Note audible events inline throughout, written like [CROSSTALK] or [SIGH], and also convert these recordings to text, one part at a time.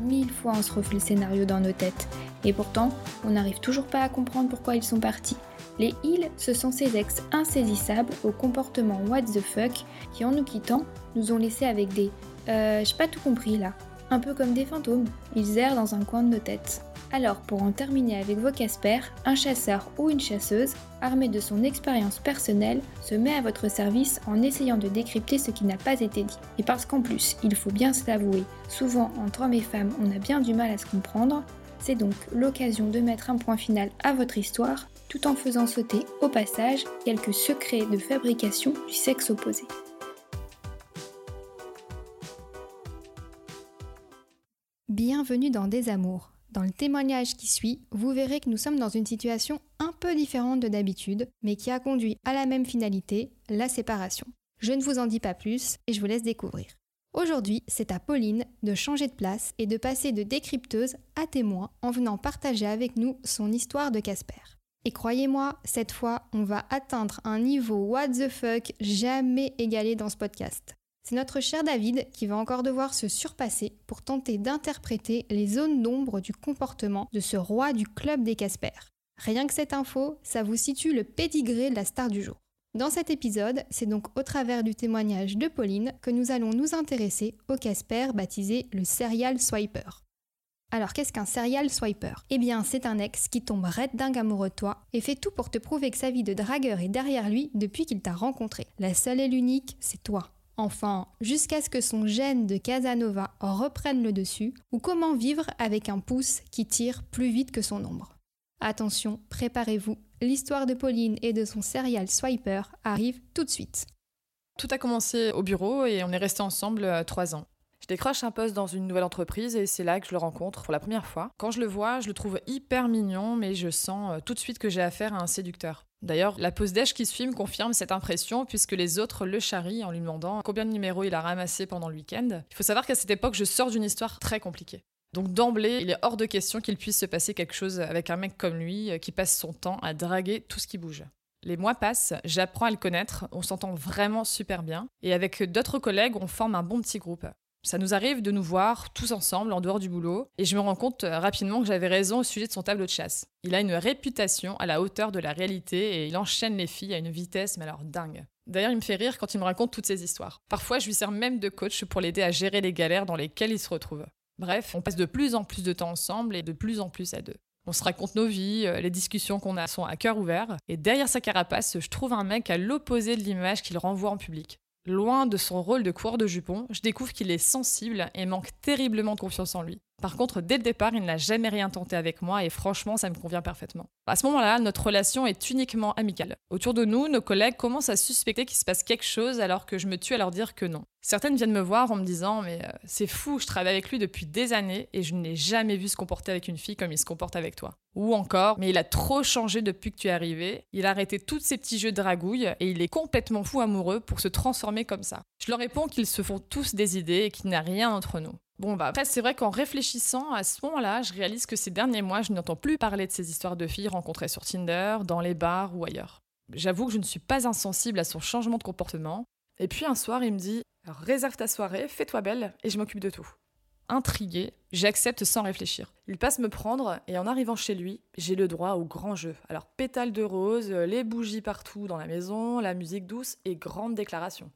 Mille fois on se refait le scénario dans nos têtes. Et pourtant, on n'arrive toujours pas à comprendre pourquoi ils sont partis. Les ils, ce sont ces ex insaisissables au comportement what the fuck qui, en nous quittant, nous ont laissés avec des euh, j'ai pas tout compris là. Un peu comme des fantômes, ils errent dans un coin de nos têtes. Alors, pour en terminer avec vos Casper, un chasseur ou une chasseuse, armé de son expérience personnelle, se met à votre service en essayant de décrypter ce qui n'a pas été dit. Et parce qu'en plus, il faut bien se l'avouer, souvent entre hommes et femmes, on a bien du mal à se comprendre, c'est donc l'occasion de mettre un point final à votre histoire, tout en faisant sauter au passage quelques secrets de fabrication du sexe opposé. Bienvenue dans Des Amours. Dans le témoignage qui suit, vous verrez que nous sommes dans une situation un peu différente de d'habitude, mais qui a conduit à la même finalité, la séparation. Je ne vous en dis pas plus et je vous laisse découvrir. Aujourd'hui, c'est à Pauline de changer de place et de passer de décrypteuse à témoin en venant partager avec nous son histoire de Casper. Et croyez-moi, cette fois, on va atteindre un niveau what the fuck jamais égalé dans ce podcast. C'est notre cher David qui va encore devoir se surpasser pour tenter d'interpréter les zones d'ombre du comportement de ce roi du club des Casper. Rien que cette info, ça vous situe le pédigré de la star du jour. Dans cet épisode, c'est donc au travers du témoignage de Pauline que nous allons nous intéresser au Casper baptisé le serial swiper. Alors qu'est-ce qu'un serial swiper? Eh bien, c'est un ex qui tombe red dingue amoureux de toi et fait tout pour te prouver que sa vie de dragueur est derrière lui depuis qu'il t'a rencontré. La seule et l'unique, c'est toi. Enfin, jusqu'à ce que son gène de Casanova reprenne le dessus, ou comment vivre avec un pouce qui tire plus vite que son ombre. Attention, préparez-vous, l'histoire de Pauline et de son serial swiper arrive tout de suite. Tout a commencé au bureau et on est resté ensemble euh, trois ans. Je décroche un poste dans une nouvelle entreprise et c'est là que je le rencontre pour la première fois. Quand je le vois, je le trouve hyper mignon, mais je sens euh, tout de suite que j'ai affaire à un séducteur. D'ailleurs, la pause d'âge qui suit me confirme cette impression puisque les autres le charrient en lui demandant combien de numéros il a ramassé pendant le week-end. Il faut savoir qu'à cette époque, je sors d'une histoire très compliquée. Donc d'emblée, il est hors de question qu'il puisse se passer quelque chose avec un mec comme lui euh, qui passe son temps à draguer tout ce qui bouge. Les mois passent, j'apprends à le connaître, on s'entend vraiment super bien, et avec d'autres collègues, on forme un bon petit groupe. Ça nous arrive de nous voir tous ensemble en dehors du boulot, et je me rends compte euh, rapidement que j'avais raison au sujet de son tableau de chasse. Il a une réputation à la hauteur de la réalité et il enchaîne les filles à une vitesse, mais alors dingue. D'ailleurs, il me fait rire quand il me raconte toutes ces histoires. Parfois, je lui sers même de coach pour l'aider à gérer les galères dans lesquelles il se retrouve. Bref, on passe de plus en plus de temps ensemble et de plus en plus à deux. On se raconte nos vies, euh, les discussions qu'on a sont à cœur ouvert, et derrière sa carapace, je trouve un mec à l'opposé de l'image qu'il renvoie en public. Loin de son rôle de coureur de jupon, je découvre qu'il est sensible et manque terriblement de confiance en lui. Par contre, dès le départ, il n'a jamais rien tenté avec moi et franchement, ça me convient parfaitement. À ce moment-là, notre relation est uniquement amicale. Autour de nous, nos collègues commencent à suspecter qu'il se passe quelque chose alors que je me tue à leur dire que non. Certaines viennent me voir en me disant mais euh, c'est fou, je travaille avec lui depuis des années et je ne l'ai jamais vu se comporter avec une fille comme il se comporte avec toi. Ou encore mais il a trop changé depuis que tu es arrivé, il a arrêté tous ces petits jeux de dragouille et il est complètement fou amoureux pour se transformer comme ça. Je leur réponds qu'ils se font tous des idées et qu'il n'y a rien entre nous. Bon, bah après, c'est vrai qu'en réfléchissant à ce moment-là, je réalise que ces derniers mois, je n'entends plus parler de ces histoires de filles rencontrées sur Tinder, dans les bars ou ailleurs. J'avoue que je ne suis pas insensible à son changement de comportement. Et puis un soir, il me dit Réserve ta soirée, fais-toi belle, et je m'occupe de tout. Intrigué, j'accepte sans réfléchir. Il passe me prendre, et en arrivant chez lui, j'ai le droit au grand jeu. Alors, pétales de rose, les bougies partout dans la maison, la musique douce et grande déclaration.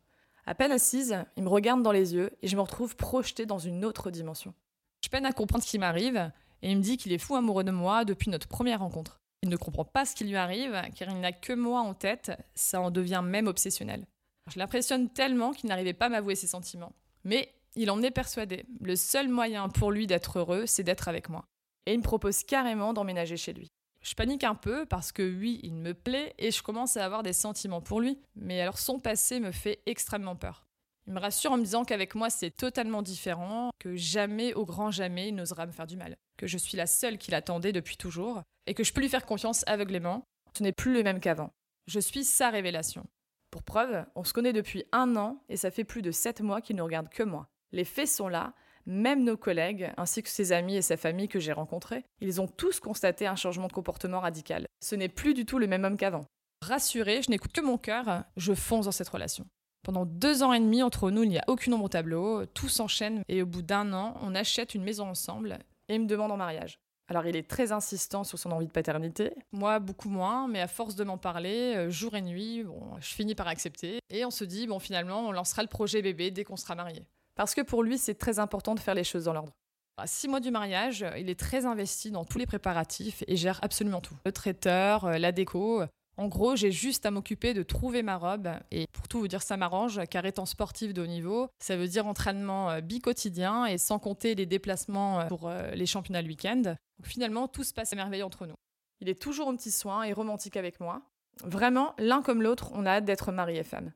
À peine assise, il me regarde dans les yeux et je me retrouve projetée dans une autre dimension. Je peine à comprendre ce qui m'arrive et il me dit qu'il est fou amoureux de moi depuis notre première rencontre. Il ne comprend pas ce qui lui arrive car il n'a que moi en tête, ça en devient même obsessionnel. Je l'impressionne tellement qu'il n'arrivait pas à m'avouer ses sentiments. Mais il en est persuadé. Le seul moyen pour lui d'être heureux, c'est d'être avec moi. Et il me propose carrément d'emménager chez lui. Je panique un peu parce que oui, il me plaît et je commence à avoir des sentiments pour lui, mais alors son passé me fait extrêmement peur. Il me rassure en me disant qu'avec moi c'est totalement différent, que jamais, au grand jamais, il n'osera me faire du mal, que je suis la seule qu'il attendait depuis toujours, et que je peux lui faire confiance aveuglément, ce n'est plus le même qu'avant. Je suis sa révélation. Pour preuve, on se connaît depuis un an et ça fait plus de sept mois qu'il ne regarde que moi. Les faits sont là, même nos collègues, ainsi que ses amis et sa famille que j'ai rencontrés, ils ont tous constaté un changement de comportement radical. Ce n'est plus du tout le même homme qu'avant. Rassuré, je n'écoute que mon cœur, je fonce dans cette relation. Pendant deux ans et demi, entre nous, il n'y a aucune ombre au tableau, tout s'enchaîne et au bout d'un an, on achète une maison ensemble et il me demande en mariage. Alors il est très insistant sur son envie de paternité, moi beaucoup moins, mais à force de m'en parler, euh, jour et nuit, bon, je finis par accepter et on se dit, bon finalement, on lancera le projet bébé dès qu'on sera marié. Parce que pour lui, c'est très important de faire les choses dans l'ordre. À six mois du mariage, il est très investi dans tous les préparatifs et gère absolument tout. Le traiteur, euh, la déco, en gros, j'ai juste à m'occuper de trouver ma robe. Et pour tout vous dire, ça m'arrange, car étant sportif de haut niveau, ça veut dire entraînement euh, bi-quotidien et sans compter les déplacements euh, pour euh, les championnats le week-end. Finalement, tout se passe à merveille entre nous. Il est toujours un petit soin et romantique avec moi. Vraiment, l'un comme l'autre, on a hâte d'être mari et femme.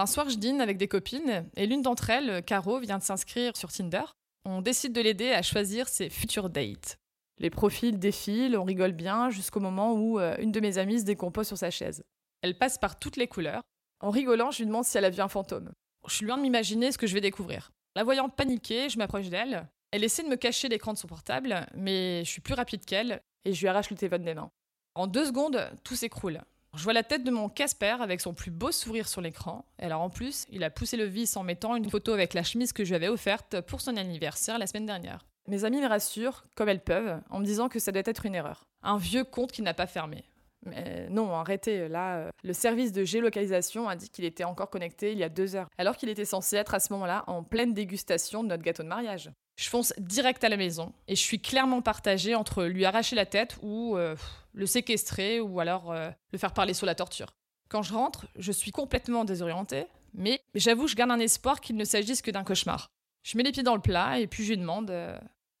Un soir, je dîne avec des copines et l'une d'entre elles, Caro, vient de s'inscrire sur Tinder. On décide de l'aider à choisir ses futurs dates. Les profils défilent, on rigole bien jusqu'au moment où euh, une de mes amies se décompose sur sa chaise. Elle passe par toutes les couleurs. En rigolant, je lui demande si elle a vu un fantôme. Je suis loin de m'imaginer ce que je vais découvrir. La voyant paniquer, je m'approche d'elle. Elle essaie de me cacher l'écran de son portable, mais je suis plus rapide qu'elle et je lui arrache le téléphone des mains. En deux secondes, tout s'écroule. Je vois la tête de mon Casper avec son plus beau sourire sur l'écran. Alors en plus, il a poussé le vice en mettant une photo avec la chemise que je lui avais offerte pour son anniversaire la semaine dernière. Mes amis me rassurent, comme elles peuvent, en me disant que ça doit être une erreur. Un vieux compte qui n'a pas fermé. Mais non, arrêtez, là, euh, le service de géolocalisation a dit qu'il était encore connecté il y a deux heures, alors qu'il était censé être à ce moment-là en pleine dégustation de notre gâteau de mariage. Je fonce direct à la maison et je suis clairement partagée entre lui arracher la tête ou euh, le séquestrer ou alors euh, le faire parler sous la torture. Quand je rentre, je suis complètement désorientée, mais j'avoue, je garde un espoir qu'il ne s'agisse que d'un cauchemar. Je mets les pieds dans le plat et puis je lui demande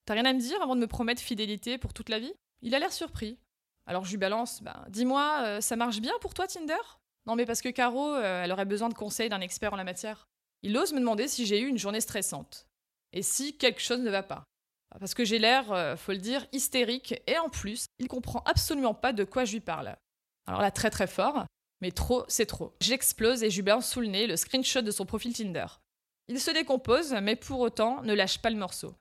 T'as rien à me dire avant de me promettre fidélité pour toute la vie? Il a l'air surpris. Alors je lui balance, bah, dis-moi, euh, ça marche bien pour toi Tinder? Non mais parce que Caro, euh, elle aurait besoin de conseils d'un expert en la matière. Il ose me demander si j'ai eu une journée stressante. Et si quelque chose ne va pas? Parce que j'ai l'air, euh, faut le dire, hystérique, et en plus, il comprend absolument pas de quoi je lui parle. Alors là, très très fort, mais trop, c'est trop. J'explose et je lui balance sous le nez le screenshot de son profil Tinder. Il se décompose, mais pour autant ne lâche pas le morceau.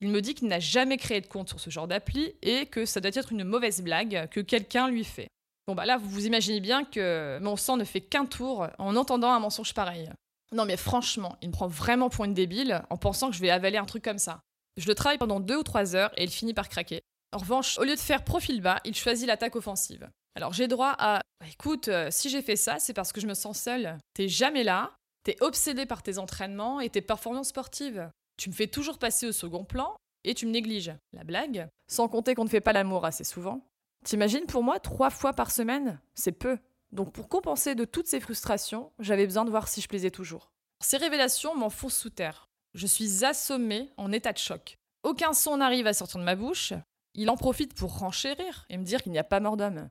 Il me dit qu'il n'a jamais créé de compte sur ce genre d'appli et que ça doit être une mauvaise blague que quelqu'un lui fait. Bon bah là, vous vous imaginez bien que mon sang ne fait qu'un tour en entendant un mensonge pareil. Non mais franchement, il me prend vraiment pour une débile en pensant que je vais avaler un truc comme ça. Je le travaille pendant deux ou trois heures et il finit par craquer. En revanche, au lieu de faire profil bas, il choisit l'attaque offensive. Alors j'ai droit à écoute, euh, si j'ai fait ça, c'est parce que je me sens seule. T'es jamais là, t'es obsédé par tes entraînements et tes performances sportives. Tu me fais toujours passer au second plan et tu me négliges. La blague Sans compter qu'on ne fait pas l'amour assez souvent. T'imagines pour moi, trois fois par semaine C'est peu. Donc pour compenser de toutes ces frustrations, j'avais besoin de voir si je plaisais toujours. Ces révélations m'enfoncent sous terre. Je suis assommée en état de choc. Aucun son n'arrive à sortir de ma bouche. Il en profite pour renchérir et me dire qu'il n'y a pas mort d'homme.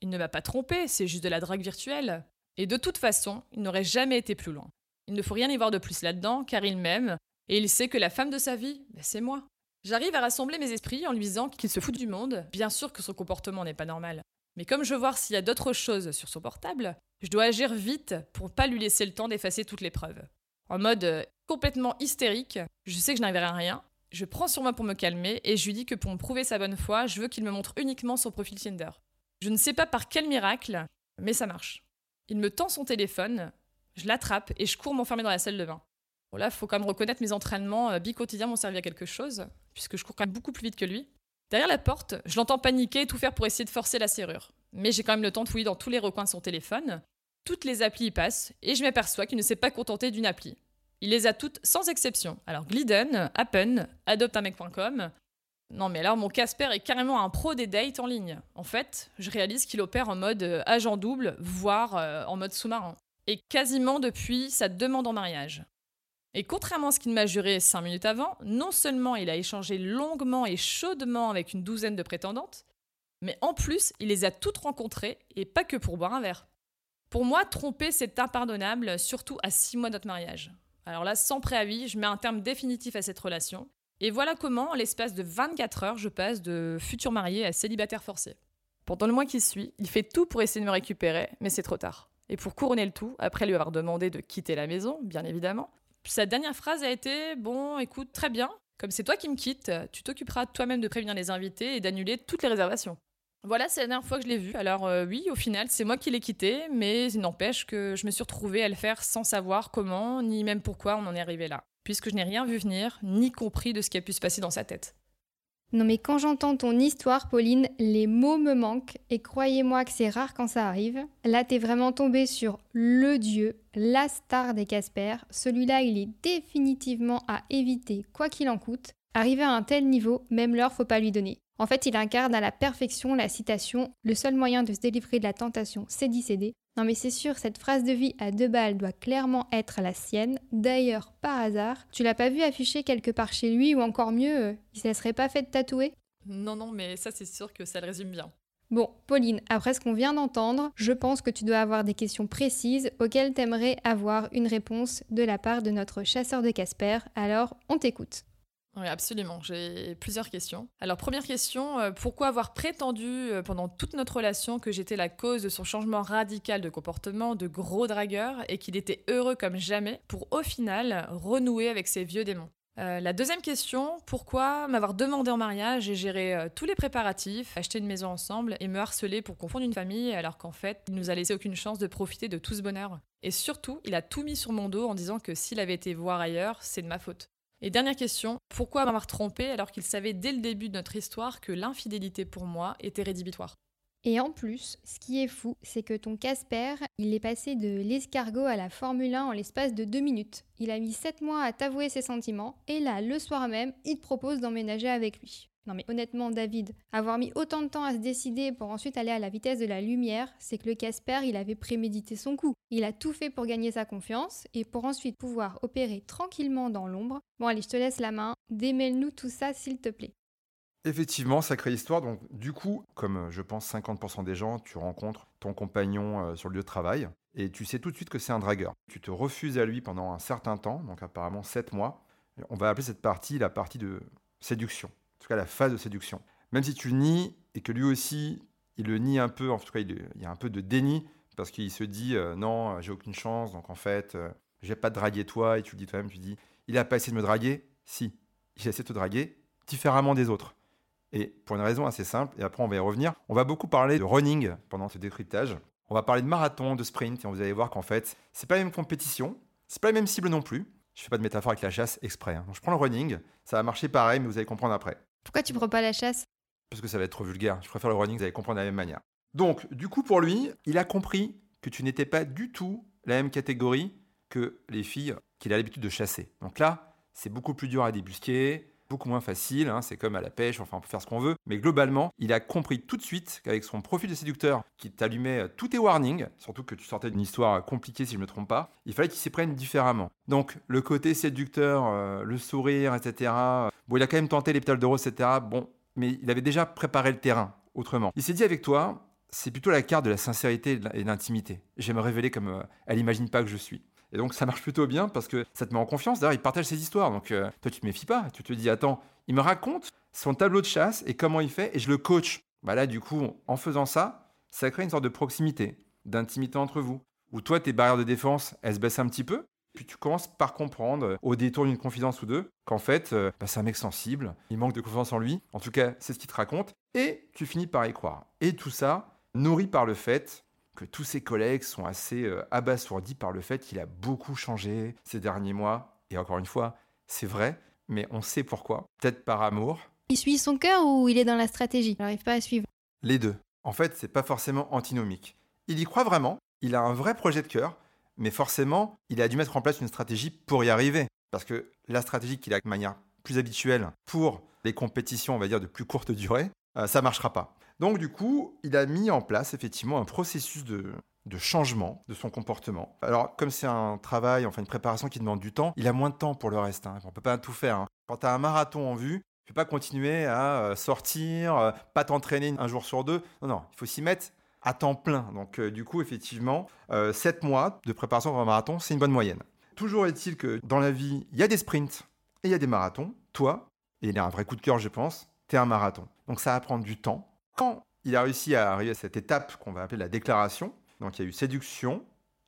Il ne m'a pas trompé, c'est juste de la drague virtuelle. Et de toute façon, il n'aurait jamais été plus loin. Il ne faut rien y voir de plus là-dedans, car il m'aime, et il sait que la femme de sa vie, ben, c'est moi. J'arrive à rassembler mes esprits en lui disant qu'il se fout du monde. Bien sûr que son comportement n'est pas normal. Mais comme je veux voir s'il y a d'autres choses sur son portable, je dois agir vite pour pas lui laisser le temps d'effacer toutes les preuves. En mode euh, complètement hystérique, je sais que je n'arriverai à rien. Je prends sur moi pour me calmer et je lui dis que pour me prouver sa bonne foi, je veux qu'il me montre uniquement son profil Tinder. Je ne sais pas par quel miracle, mais ça marche. Il me tend son téléphone, je l'attrape et je cours m'enfermer dans la salle de bain. Bon là, faut quand même reconnaître mes entraînements euh, bi-quotidiens m'ont servi à quelque chose, puisque je cours quand même beaucoup plus vite que lui. Derrière la porte, je l'entends paniquer et tout faire pour essayer de forcer la serrure. Mais j'ai quand même le temps de fouiller dans tous les recoins de son téléphone. Toutes les applis y passent, et je m'aperçois qu'il ne s'est pas contenté d'une appli. Il les a toutes sans exception. Alors Glidden, Appen, adoptamec.com. Non mais alors mon Casper est carrément un pro des dates en ligne. En fait, je réalise qu'il opère en mode euh, agent double, voire euh, en mode sous-marin. Et quasiment depuis sa demande en mariage. Et contrairement à ce qu'il m'a juré cinq minutes avant, non seulement il a échangé longuement et chaudement avec une douzaine de prétendantes, mais en plus, il les a toutes rencontrées, et pas que pour boire un verre. Pour moi, tromper, c'est impardonnable, surtout à six mois de notre mariage. Alors là, sans préavis, je mets un terme définitif à cette relation. Et voilà comment, en l'espace de 24 heures, je passe de futur marié à célibataire forcé. Pendant le mois qui suit, il fait tout pour essayer de me récupérer, mais c'est trop tard. Et pour couronner le tout, après lui avoir demandé de quitter la maison, bien évidemment, sa dernière phrase a été Bon, écoute, très bien, comme c'est toi qui me quittes, tu t'occuperas toi-même de prévenir les invités et d'annuler toutes les réservations. Voilà, c'est la dernière fois que je l'ai vu. Alors euh, oui, au final, c'est moi qui l'ai quitté, mais il n'empêche que je me suis retrouvée à le faire sans savoir comment, ni même pourquoi on en est arrivé là, puisque je n'ai rien vu venir, ni compris de ce qui a pu se passer dans sa tête. Non mais quand j'entends ton histoire, Pauline, les mots me manquent, et croyez-moi que c'est rare quand ça arrive. Là, t'es vraiment tombée sur le dieu, la star des Casper. Celui-là, il est définitivement à éviter, quoi qu'il en coûte. Arrivé à un tel niveau, même l'heure faut pas lui donner. En fait, il incarne à la perfection la citation Le seul moyen de se délivrer de la tentation, c'est d'y céder. Non mais c'est sûr, cette phrase de vie à deux balles doit clairement être la sienne. D'ailleurs, par hasard, tu l'as pas vu afficher quelque part chez lui ou encore mieux, euh, il se serait pas fait tatouer? Non, non, mais ça c'est sûr que ça le résume bien. Bon, Pauline, après ce qu'on vient d'entendre, je pense que tu dois avoir des questions précises auxquelles t'aimerais avoir une réponse de la part de notre chasseur de Casper, alors on t'écoute. Oui, absolument. J'ai plusieurs questions. Alors, première question, euh, pourquoi avoir prétendu euh, pendant toute notre relation que j'étais la cause de son changement radical de comportement, de gros dragueur, et qu'il était heureux comme jamais, pour au final renouer avec ses vieux démons? Euh, la deuxième question, pourquoi m'avoir demandé en mariage et gérer tous les préparatifs, acheter une maison ensemble et me harceler pour confondre une famille alors qu'en fait, il nous a laissé aucune chance de profiter de tout ce bonheur? Et surtout, il a tout mis sur mon dos en disant que s'il avait été voir ailleurs, c'est de ma faute. Et dernière question, pourquoi m'avoir trompé alors qu'il savait dès le début de notre histoire que l'infidélité pour moi était rédhibitoire? Et en plus, ce qui est fou, c'est que ton Casper, il est passé de l'escargot à la Formule 1 en l'espace de deux minutes. Il a mis 7 mois à t'avouer ses sentiments, et là, le soir même, il te propose d'emménager avec lui. Non mais honnêtement David, avoir mis autant de temps à se décider pour ensuite aller à la vitesse de la lumière, c'est que le Casper, il avait prémédité son coup. Il a tout fait pour gagner sa confiance et pour ensuite pouvoir opérer tranquillement dans l'ombre. Bon allez, je te laisse la main, démêle-nous tout ça s'il te plaît. Effectivement, sacrée histoire. Donc, du coup, comme euh, je pense 50% des gens, tu rencontres ton compagnon euh, sur le lieu de travail et tu sais tout de suite que c'est un dragueur. Tu te refuses à lui pendant un certain temps, donc apparemment 7 mois. On va appeler cette partie la partie de séduction tout cas la phase de séduction. Même si tu le nies et que lui aussi, il le nie un peu, en tout cas, il, y a un peu de déni parce qu'il se dit euh, non, j'ai aucune chance, donc en fait, euh, je vais pas te draguer toi, et tu le dis toi-même, tu dis il a pas essayé de me draguer? Si, il a essayé de te draguer différemment des autres. Et pour une raison assez simple, et après on va y revenir, on va beaucoup parler de running pendant ce décryptage. On va parler de marathon, de sprint, et vous allez voir qu'en fait, c'est pas la même compétition, c'est pas la même cible non plus. Je fais pas de métaphore avec la chasse exprès. Hein. Donc je prends le running, ça va marcher pareil, mais vous allez comprendre après. Pourquoi tu prends pas la chasse? Parce que ça va être trop vulgaire. Je préfère le running, vous allez comprendre de la même manière. Donc, du coup, pour lui, il a compris que tu n'étais pas du tout la même catégorie que les filles qu'il a l'habitude de chasser. Donc là, c'est beaucoup plus dur à débusquer, beaucoup moins facile, hein, c'est comme à la pêche, enfin on peut faire ce qu'on veut, mais globalement, il a compris tout de suite qu'avec son profil de séducteur qui t'allumait tous tes warnings, surtout que tu sortais d'une histoire compliquée si je ne me trompe pas, il fallait qu'il s'y prenne différemment. Donc le côté séducteur, euh, le sourire, etc., bon il a quand même tenté les pétales de etc., bon, mais il avait déjà préparé le terrain autrement. Il s'est dit avec toi, c'est plutôt la carte de la sincérité et de l'intimité. J'aime me révéler comme euh, elle imagine pas que je suis. Et donc ça marche plutôt bien parce que ça te met en confiance. D'ailleurs, il partage ses histoires. Donc euh, toi, tu te méfies pas. Tu te dis, attends, il me raconte son tableau de chasse et comment il fait et je le coach. Bah là, du coup, en faisant ça, ça crée une sorte de proximité, d'intimité entre vous. Où toi, tes barrières de défense, elles se baissent un petit peu. Puis tu commences par comprendre, euh, au détour d'une confidence ou deux, qu'en fait, euh, bah, c'est un mec sensible, il manque de confiance en lui. En tout cas, c'est ce qu'il te raconte. Et tu finis par y croire. Et tout ça, nourri par le fait que tous ses collègues sont assez euh, abasourdis par le fait qu'il a beaucoup changé ces derniers mois. Et encore une fois, c'est vrai, mais on sait pourquoi. Peut-être par amour. Il suit son cœur ou il est dans la stratégie? Il n'arrive pas à suivre. Les deux. En fait, c'est pas forcément antinomique. Il y croit vraiment, il a un vrai projet de cœur, mais forcément, il a dû mettre en place une stratégie pour y arriver. Parce que la stratégie qu'il a de manière plus habituelle pour les compétitions, on va dire, de plus courte durée, euh, ça marchera pas. Donc du coup, il a mis en place effectivement un processus de, changement de son comportement. Alors comme c'est un travail, enfin une préparation qui demande du temps, il a moins de temps pour le reste. Hein. On ne peut pas tout faire. Hein. Quand tu as un marathon en vue, tu peux pas continuer à euh, sortir, euh, pas t'entraîner un jour sur deux. Non, non, il faut s'y mettre à temps plein. Donc euh, du coup, effectivement, 7 mois de préparation pour un marathon, c'est une bonne moyenne. Toujours est-il que dans la vie, il y a des sprints et il y a des marathons. Toi, et il a un vrai coup de cœur, je pense, tu es un marathon. Donc ça va prendre du temps quand il a réussi à arriver à cette étape qu'on va appeler la déclaration. Donc il y a eu séduction,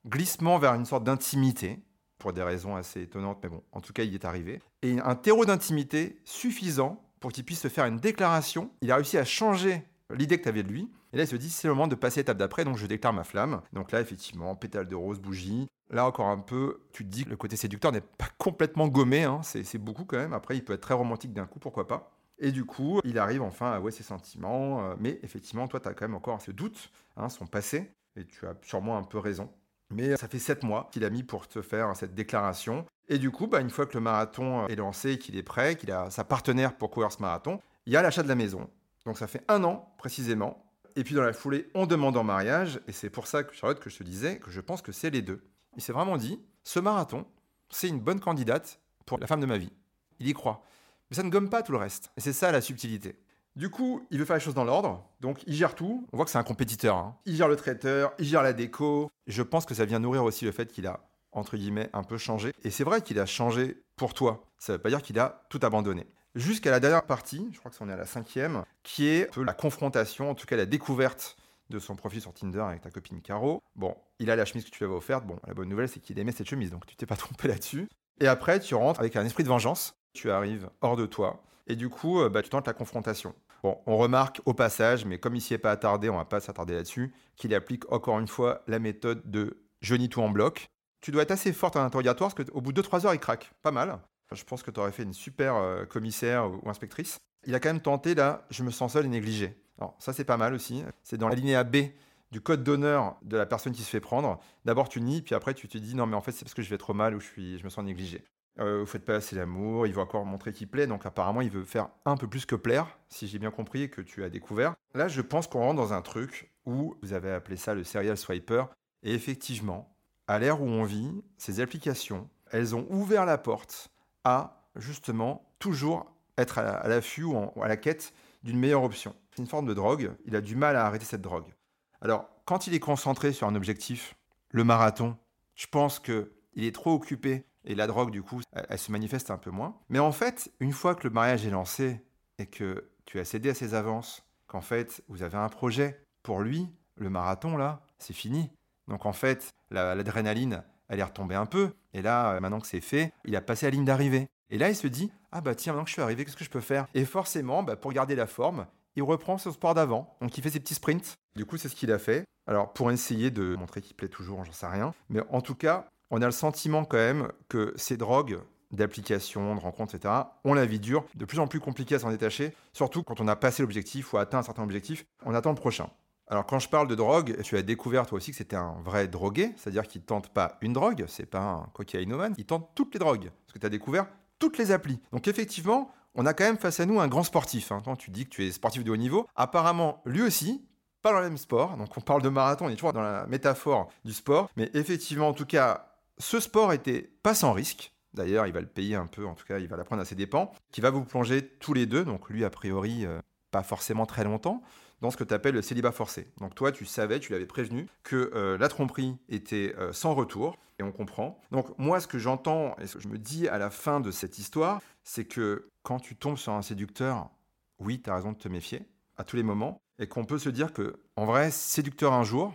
glissement vers une sorte d'intimité, pour des raisons assez étonnantes, mais bon, en tout cas, il y est arrivé. Et un terreau d'intimité suffisant pour qu'il puisse se faire une déclaration. Il a réussi à changer l'idée que tu avais de lui. Et là, il se dit, c'est le moment de passer l'étape d'après, donc je déclare ma flamme. Donc là, effectivement, pétale de rose, bougie. Là, encore un peu, tu te dis que le côté séducteur n'est pas complètement gommé, hein. c'est beaucoup quand même. Après, il peut être très romantique d'un coup, pourquoi pas. Et du coup, il arrive enfin à avouer ses sentiments. Euh, mais effectivement, toi, tu as quand même encore ce doute, hein, son passé. Et tu as sûrement un peu raison. Mais ça fait sept mois qu'il a mis pour te faire cette déclaration. Et du coup, bah, une fois que le marathon est lancé, qu'il est prêt, qu'il a sa partenaire pour courir ce marathon, il y a l'achat de la maison. Donc ça fait un an précisément. Et puis dans la foulée, on demande en mariage. Et c'est pour ça, que, Charlotte, que je te disais que je pense que c'est les deux. Il s'est vraiment dit, ce marathon, c'est une bonne candidate pour la femme de ma vie. Il y croit. Mais ça ne gomme pas tout le reste. Et c'est ça la subtilité. Du coup, il veut faire les choses dans l'ordre, donc il gère tout. On voit que c'est un compétiteur. Hein. Il gère le traiteur, il gère la déco. Je pense que ça vient nourrir aussi le fait qu'il a, entre guillemets, un peu changé. Et c'est vrai qu'il a changé pour toi. Ça ne veut pas dire qu'il a tout abandonné. Jusqu'à la dernière partie, je crois que c'en est à la cinquième, qui est un peu la confrontation, en tout cas la découverte de son profil sur Tinder avec ta copine Caro. Bon, il a la chemise que tu lui avais offerte. Bon, la bonne nouvelle, c'est qu'il aimait cette chemise, donc tu t'es pas [LAUGHS] trompé là-dessus. Et après, tu rentres avec un esprit de vengeance. Tu arrives hors de toi. Et du coup, euh, bah, tu tentes la confrontation. On remarque au passage, mais comme il s'y est pas attardé, on va pas s'attarder là-dessus, qu'il applique encore une fois la méthode de je nie tout en bloc. Tu dois être assez forte en interrogatoire parce qu'au bout de 2-3 heures, il craque. Pas mal. je pense que tu aurais fait une super euh, commissaire ou, inspectrice. Il a quand même tenté là, je me sens seul et négligé. Alors, ça, c'est pas mal aussi. C'est dans la lignée B du code d'honneur de la personne qui se fait prendre. D'abord, tu nies, puis après, tu te dis non, mais en fait, c'est parce que je vais trop mal ou je, suis, je me sens négligé. Euh, vous faites pas assez d'amour, il veut encore montrer qu'il plaît, donc apparemment il veut faire un peu plus que plaire, si j'ai bien compris que tu as découvert. Là, je pense qu'on rentre dans un truc où vous avez appelé ça le serial swiper, et effectivement, à l'ère où on vit, ces applications, elles ont ouvert la porte à justement toujours être à l'affût ou à la quête d'une meilleure option. C'est une forme de drogue, il a du mal à arrêter cette drogue. Alors, quand il est concentré sur un objectif, le marathon, je pense qu'il est trop occupé et la drogue, du coup, elle, se manifeste un peu moins. Mais en fait, une fois que le mariage est lancé et que tu as cédé à ses avances, qu'en fait, vous avez un projet, pour lui, le marathon, là, c'est fini. Donc en fait, l'adrénaline, elle est retombée un peu. Et là, euh, maintenant que c'est fait, il a passé la ligne d'arrivée. Et là, il se dit, ah bah tiens, maintenant que je suis arrivé, qu'est-ce que je peux faire? Et forcément, bah, pour garder la forme, il reprend son sport d'avant. Donc il fait ses petits sprints. Du coup, c'est ce qu'il a fait. Alors pour essayer de montrer qu'il plaît toujours, j'en sais rien. Mais en tout cas, on a le sentiment quand même que ces drogues d'application, de rencontres, etc., ont la vie dure, de plus en plus compliqué à s'en détacher, surtout quand on a passé l'objectif ou atteint un certain objectif, on attend le prochain. Alors quand je parle de drogue, tu as découvert toi aussi que c'était un vrai drogué, c'est-à-dire qu'il tente pas une drogue, c'est pas un cocaïnomane, il tente toutes les drogues, parce que tu as découvert toutes les applis. Donc effectivement, on a quand même face à nous un grand sportif. Hein. tu dis que tu es sportif de haut niveau. Apparemment, lui aussi, pas dans le même sport. Donc on parle de marathon, on est toujours dans la métaphore du sport. Mais effectivement, en tout cas, ce sport était pas sans risque. D'ailleurs, il va le payer un peu, en tout cas, il va l'apprendre à ses dépens, qui va vous plonger tous les deux, donc lui, a priori, euh, pas forcément très longtemps, dans ce que tu appelles le célibat forcé. Donc toi, tu savais, tu l'avais prévenu, que euh, la tromperie était euh, sans retour, et on comprend. Donc moi, ce que j'entends, et ce que je me dis à la fin de cette histoire, c'est que quand tu tombes sur un séducteur, oui, tu as raison de te méfier, à tous les moments, et qu'on peut se dire que, en vrai, séducteur un jour,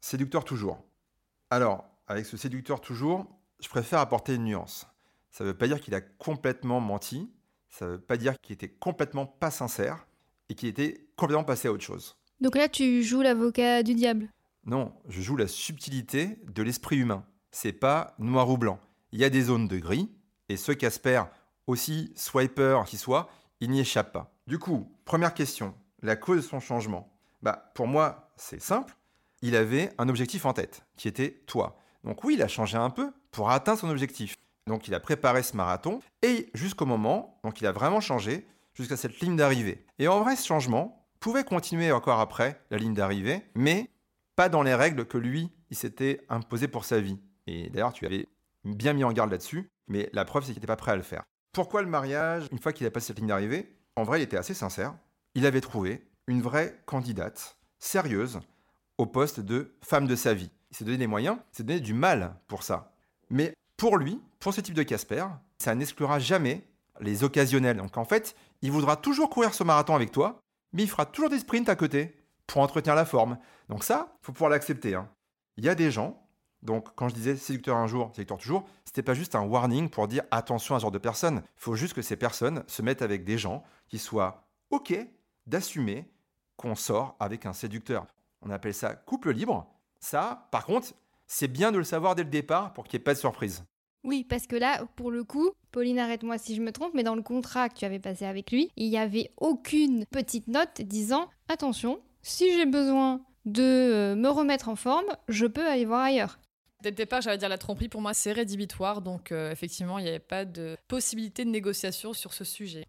séducteur toujours. Alors, avec ce séducteur toujours, je préfère apporter une nuance. Ça ne veut pas dire qu'il a complètement menti, ça ne veut pas dire qu'il était complètement pas sincère et qu'il était complètement passé à autre chose. Donc là, tu joues l'avocat du diable? Non, je joue la subtilité de l'esprit humain. C'est pas noir ou blanc. Il y a des zones de gris et ce Casper, aussi swiper qu'il soit, il n'y échappe pas. Du coup, première question, la cause de son changement. Bah, pour moi, c'est simple. Il avait un objectif en tête, qui était toi. Donc oui, il a changé un peu pour atteindre son objectif. Donc il a préparé ce marathon et jusqu'au moment, donc il a vraiment changé jusqu'à cette ligne d'arrivée. Et en vrai, ce changement pouvait continuer encore après la ligne d'arrivée, mais pas dans les règles que lui, il s'était imposé pour sa vie. Et d'ailleurs, tu avais bien mis en garde là-dessus, mais la preuve, c'est qu'il n'était pas prêt à le faire. Pourquoi le mariage Une fois qu'il a passé cette ligne d'arrivée, en vrai, il était assez sincère. Il avait trouvé une vraie candidate, sérieuse, au poste de femme de sa vie. Il s'est donné des moyens, il s'est donné du mal pour ça. Mais pour lui, pour ce type de Casper, ça n'exclura jamais les occasionnels. Donc en fait, il voudra toujours courir ce marathon avec toi, mais il fera toujours des sprints à côté pour entretenir la forme. Donc ça, faut pouvoir l'accepter. hein. Il y a des gens, donc quand je disais séducteur un jour, séducteur toujours, c'était pas juste un warning pour dire attention à ce genre de personnes. Il faut juste que ces personnes se mettent avec des gens qui soient OK d'assumer qu'on sort avec un séducteur. On appelle ça couple libre. Ça, par contre, c'est bien de le savoir dès le départ pour qu'il n'y ait pas de surprise. Oui, parce que là, pour le coup, Pauline, arrête-moi si je me trompe, mais dans le contrat que tu avais passé avec lui, il n'y avait aucune petite note disant attention, si j'ai besoin de euh, me remettre en forme, je peux aller voir ailleurs. Dès le départ, j'allais dire la tromperie, pour moi, c'est rédhibitoire. Donc, euh, effectivement, il n'y avait pas de possibilité de négociation sur ce sujet.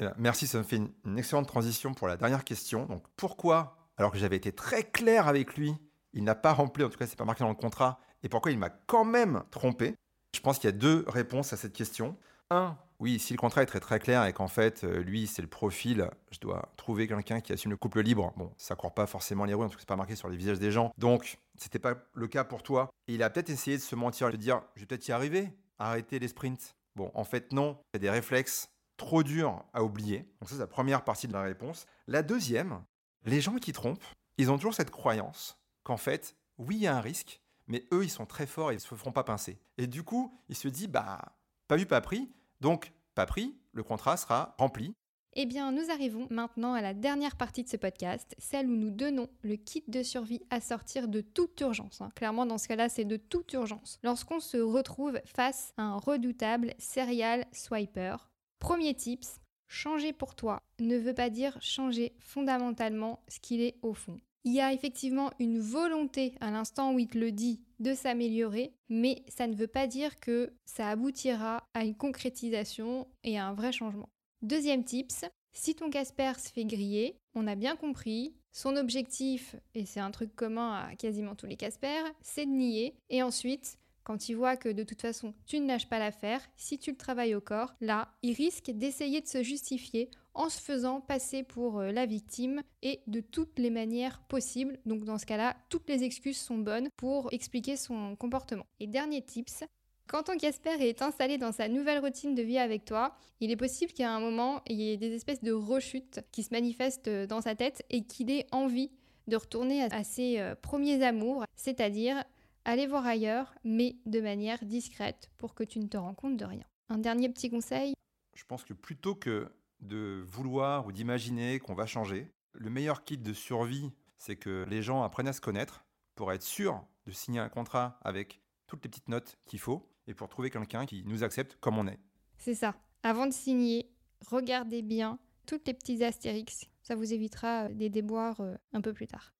Eh Merci, ça me fait une, une excellente transition pour la dernière question. Donc pourquoi, alors que j'avais été très clair avec lui, il n'a pas rempli, en tout cas c'est pas marqué dans le contrat, et pourquoi il m'a quand même trompé Je pense qu'il y a deux réponses à cette question. Un, oui, si le contrat est très très clair et qu'en fait, euh, lui, c'est le profil, je dois trouver quelqu'un qui assume le couple libre. Bon, ça court pas forcément les rues, en tout cas c'est pas marqué sur les visages des gens. Donc, c'était pas le cas pour toi. Il a peut-être essayé de se mentir, de dire, je vais peut-être y arriver, arrêter les sprints. Bon, en fait, non, c'est des réflexes trop dur à oublier. Donc ça, c'est la première partie de la réponse. La deuxième, les gens qui trompent, ils ont toujours cette croyance qu'en fait, oui, il y a un risque, mais eux, ils sont très forts et ils ne se feront pas pincer. Et du coup, ils se disent, bah, pas vu, pas pris. Donc, pas pris, le contrat sera rempli. Eh bien, nous arrivons maintenant à la dernière partie de ce podcast, celle où nous donnons le kit de survie à sortir de toute urgence. hein. Clairement, dans ce cas-là, c'est de toute urgence. Lorsqu'on se retrouve face à un redoutable serial swiper. Premier tips, changer pour toi ne veut pas dire changer fondamentalement ce qu'il est au fond. Il y a effectivement une volonté à l'instant où il te le dit de s'améliorer, mais ça ne veut pas dire que ça aboutira à une concrétisation et à un vrai changement. Deuxième tips, si ton Casper se fait griller, on a bien compris, son objectif, et c'est un truc commun à quasiment tous les Casper, c'est de nier, et ensuite, quand il voit que de toute façon tu ne lâches pas l'affaire, si tu le travailles au corps, là, il risque d'essayer de se justifier en se faisant passer pour euh, la victime et de toutes les manières possibles. Donc dans ce cas-là, toutes les excuses sont bonnes pour expliquer son comportement. Et dernier tips, quand ton Casper est installé dans sa nouvelle routine de vie avec toi, il est possible qu'à un moment, il y ait des espèces de rechutes qui se manifestent dans sa tête et qu'il ait envie de retourner à ses euh, premiers amours, c'est-à-dire aller voir ailleurs, mais de manière discrète pour que tu ne te rends compte de rien. Un dernier petit conseil, Je pense que plutôt que de vouloir ou d'imaginer qu'on va changer, le meilleur kit de survie, c'est que les gens apprennent à se connaître pour être sûr de signer un contrat avec toutes les petites notes qu'il faut et pour trouver quelqu'un qui nous accepte comme on est. c'est ça. Avant de signer, regardez bien toutes les petits astérix. Ça vous évitera euh, des déboires euh, un peu plus tard.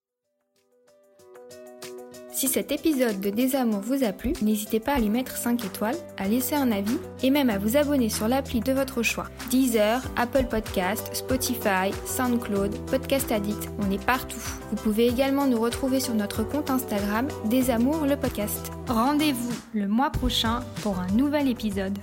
Si cet épisode de Désamour vous a plu, n'hésitez pas à lui mettre 5 étoiles, à laisser un avis et même à vous abonner sur l'appli de votre choix. Deezer, Apple Podcast, Spotify, SoundCloud, Podcast Addict, on est partout. Vous pouvez également nous retrouver sur notre compte Instagram Désamour le podcast. Rendez-vous le mois prochain pour un nouvel épisode.